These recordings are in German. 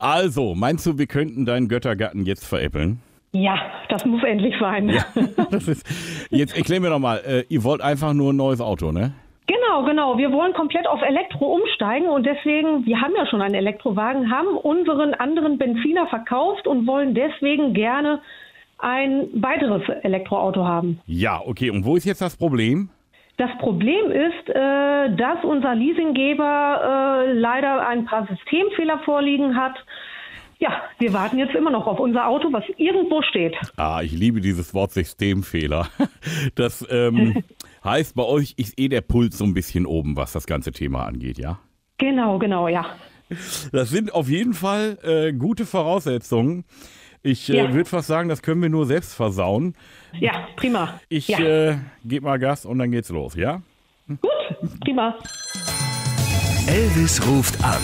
Also, meinst du, wir könnten deinen Göttergatten jetzt veräppeln? Ja, das muss endlich sein. Ja, das ist, jetzt erklär mir doch mal, äh, ihr wollt einfach nur ein neues Auto, ne? Genau, genau. Wir wollen komplett auf Elektro umsteigen und deswegen, wir haben ja schon einen Elektrowagen, haben unseren anderen Benziner verkauft und wollen deswegen gerne ein weiteres Elektroauto haben. Ja, okay. Und wo ist jetzt das Problem? Das Problem ist, äh, dass unser Leasinggeber äh, leider ein paar Systemfehler vorliegen hat. Ja, wir warten jetzt immer noch auf unser Auto, was irgendwo steht. Ah, ich liebe dieses Wort Systemfehler. Das ähm, heißt, bei euch ist eh der Puls so ein bisschen oben, was das ganze Thema angeht, ja? Genau, genau, ja. Das sind auf jeden Fall äh, gute Voraussetzungen. Ich äh, ja. würde fast sagen, das können wir nur selbst versauen. Ja, prima. Ich ja. äh, gebe mal Gas und dann geht's los, ja? Gut, prima. Elvis ruft an.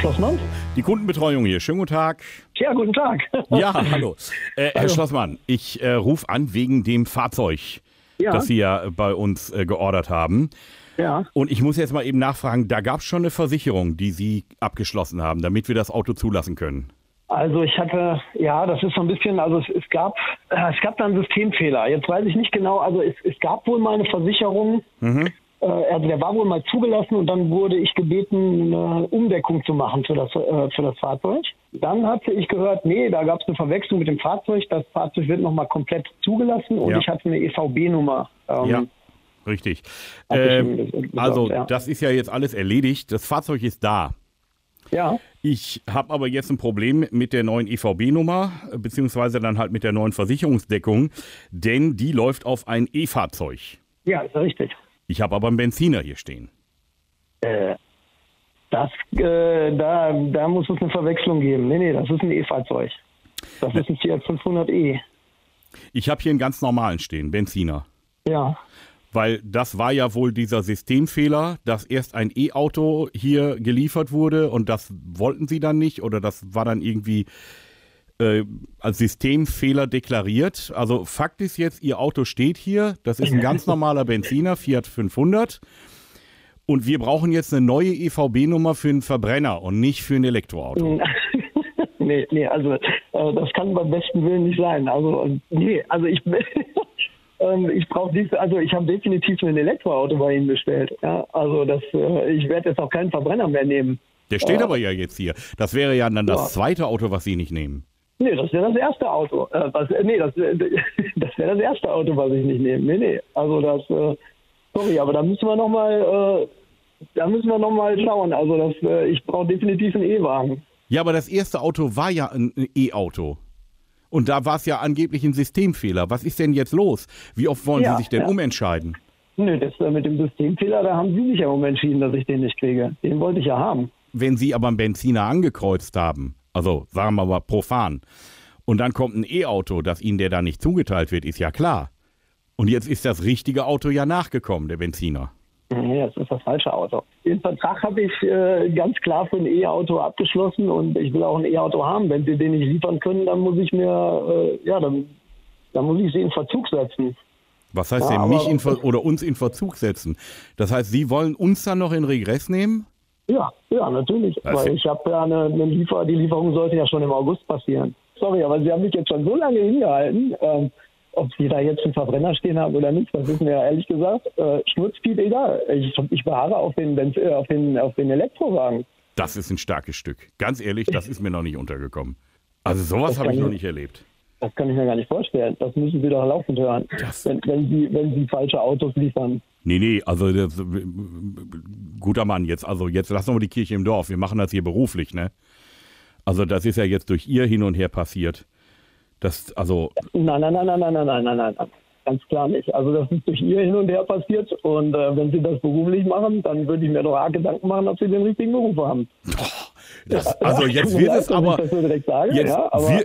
Schlossmann? Die Kundenbetreuung hier. Schönen guten Tag. Ja, guten Tag. Ja, hallo. Äh, Herr Schlossmann, ich äh, rufe an wegen dem Fahrzeug, ja. das Sie ja bei uns äh, geordert haben. Ja. Und ich muss jetzt mal eben nachfragen, da gab es schon eine Versicherung, die Sie abgeschlossen haben, damit wir das Auto zulassen können. Also ich hatte, ja, das ist so ein bisschen, also es, es gab, äh, es gab da einen Systemfehler. Jetzt weiß ich nicht genau, also es, es gab wohl mal eine Versicherung, mhm. Äh, also der war wohl mal zugelassen und dann wurde ich gebeten, eine Umdeckung zu machen für das, äh, für das Fahrzeug. Dann hatte ich gehört, nee, da gab es eine Verwechslung mit dem Fahrzeug. Das Fahrzeug wird nochmal komplett zugelassen und ja. ich hatte eine EVB-Nummer. Ähm, ja. Richtig. Ähm, also, ja. das ist ja jetzt alles erledigt. Das Fahrzeug ist da. Ja. Ich habe aber jetzt ein Problem mit der neuen EVB-Nummer, beziehungsweise dann halt mit der neuen Versicherungsdeckung, denn die läuft auf ein E-Fahrzeug. Ja, ist richtig. Ich habe aber einen Benziner hier stehen. Äh, das, äh, da, da muss es eine Verwechslung geben. Nee, nee, das ist ein E-Fahrzeug. Das ist ein Fiat 500e. Ich habe hier einen ganz normalen stehen, Benziner. Ja. Weil das war ja wohl dieser Systemfehler, dass erst ein E-Auto hier geliefert wurde und das wollten sie dann nicht oder das war dann irgendwie äh, als Systemfehler deklariert. Also Fakt ist jetzt, Ihr Auto steht hier. Das ist ein ganz normaler Benziner, Fiat 500. Und wir brauchen jetzt eine neue EVB-Nummer für einen Verbrenner und nicht für ein Elektroauto. nee, nee, also äh, das kann beim besten Willen nicht sein. Also nee, also ich ähm, ich brauche dies, also ich habe definitiv ein Elektroauto bei Ihnen bestellt. Ja, also das, äh, ich werde jetzt auch keinen Verbrenner mehr nehmen. Der steht äh, aber ja jetzt hier. Das wäre ja dann das ja. zweite Auto, was Sie nicht nehmen. Nee, das wäre das erste Auto. Äh, was, äh, nee, das, äh, das wäre das erste Auto, was ich nicht nehme. Nee, nee. Also das, äh, sorry, aber da müssen wir nochmal, äh, da müssen wir noch mal schauen. Also das, äh, ich brauche definitiv einen E-Wagen. Ja, aber das erste Auto war ja ein E-Auto. Und da war es ja angeblich ein Systemfehler. Was ist denn jetzt los? Wie oft wollen ja, Sie sich denn ja. umentscheiden? Nö, das äh, mit dem Systemfehler, da haben Sie sich ja umentschieden, dass ich den nicht kriege. Den wollte ich ja haben. Wenn Sie aber einen Benziner angekreuzt haben, also sagen wir mal profan. Und dann kommt ein E-Auto, dass Ihnen der da nicht zugeteilt wird, ist ja klar. Und jetzt ist das richtige Auto ja nachgekommen, der Benziner. Nee, das ist das falsche Auto. Den Vertrag habe ich äh, ganz klar für ein E-Auto abgeschlossen und ich will auch ein E-Auto haben. Wenn Sie den nicht liefern können, dann muss ich mir, äh, ja, dann, dann muss ich Sie in Verzug setzen. Was heißt ja, denn mich in Ver oder uns in Verzug setzen? Das heißt, Sie wollen uns dann noch in Regress nehmen? Ja, ja, natürlich. Das weil ich habe ja eine, eine Liefer, die Lieferung sollte ja schon im August passieren. Sorry, aber Sie haben mich jetzt schon so lange hingehalten. Ähm, ob Sie da jetzt einen Verbrenner stehen haben oder nicht, das ist mir ja ehrlich gesagt äh, schnurzpiep egal. Ich, ich beharre auf den, äh, auf, den, auf den Elektrowagen. Das ist ein starkes Stück. Ganz ehrlich, das ist mir noch nicht untergekommen. Also sowas habe ich noch nicht erlebt. Das kann ich mir gar nicht vorstellen. Das müssen Sie doch laufend hören, wenn, wenn, Sie, wenn Sie falsche Autos liefern. Nee, nee, also das, guter Mann, jetzt, also jetzt lassen wir die Kirche im Dorf. Wir machen das hier beruflich, ne? Also das ist ja jetzt durch ihr hin und her passiert. Das, also. Nein, nein, nein, nein, nein, nein, nein, nein, nein. Ganz klar nicht. Also das ist durch ihr hin und her passiert. Und äh, wenn Sie das beruflich machen, dann würde ich mir doch auch Gedanken machen, ob Sie den richtigen Beruf haben. Das, ja, also jetzt wird es aber. Jetzt, ja, aber wir,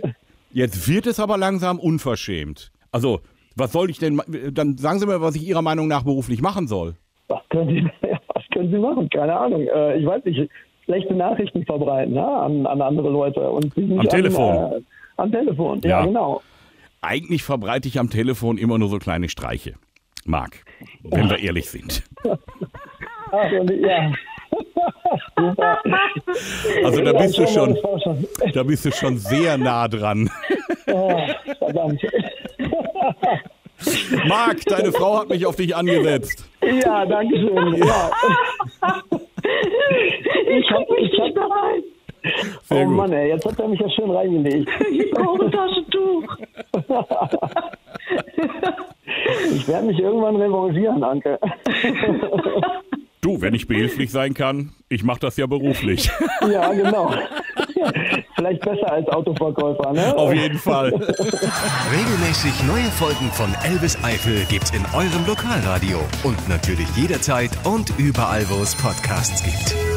jetzt wird es aber langsam unverschämt. Also, was soll ich denn, dann sagen Sie mir, was ich Ihrer Meinung nach beruflich machen soll. Was können Sie, was können Sie machen? Keine Ahnung. Äh, ich weiß nicht, schlechte Nachrichten verbreiten ja, an, an andere Leute. Und am Telefon. An, äh, am Telefon, ja, ja, genau. Eigentlich verbreite ich am Telefon immer nur so kleine Streiche. Marc, wenn wir ehrlich sind. Also, ja. Also da bist du schon, da bist du schon sehr nah dran. Oh, verdammt. Marc, deine Frau hat mich auf dich angesetzt. Ja, danke schön. Ja. Ich hab mich nicht rein. Sehr oh gut. Mann, ey, jetzt hat er mich ja schön reingelegt. Ich brauche ein Taschentuch. Ich werde mich irgendwann revanchieren, Anke. Du, wenn ich behilflich sein kann, ich mache das ja beruflich. Ja, genau. Vielleicht besser als Autoverkäufer, ne? Auf jeden Fall. Regelmäßig neue Folgen von Elvis Eifel gibt's in eurem Lokalradio und natürlich jederzeit und überall, wo es Podcasts gibt.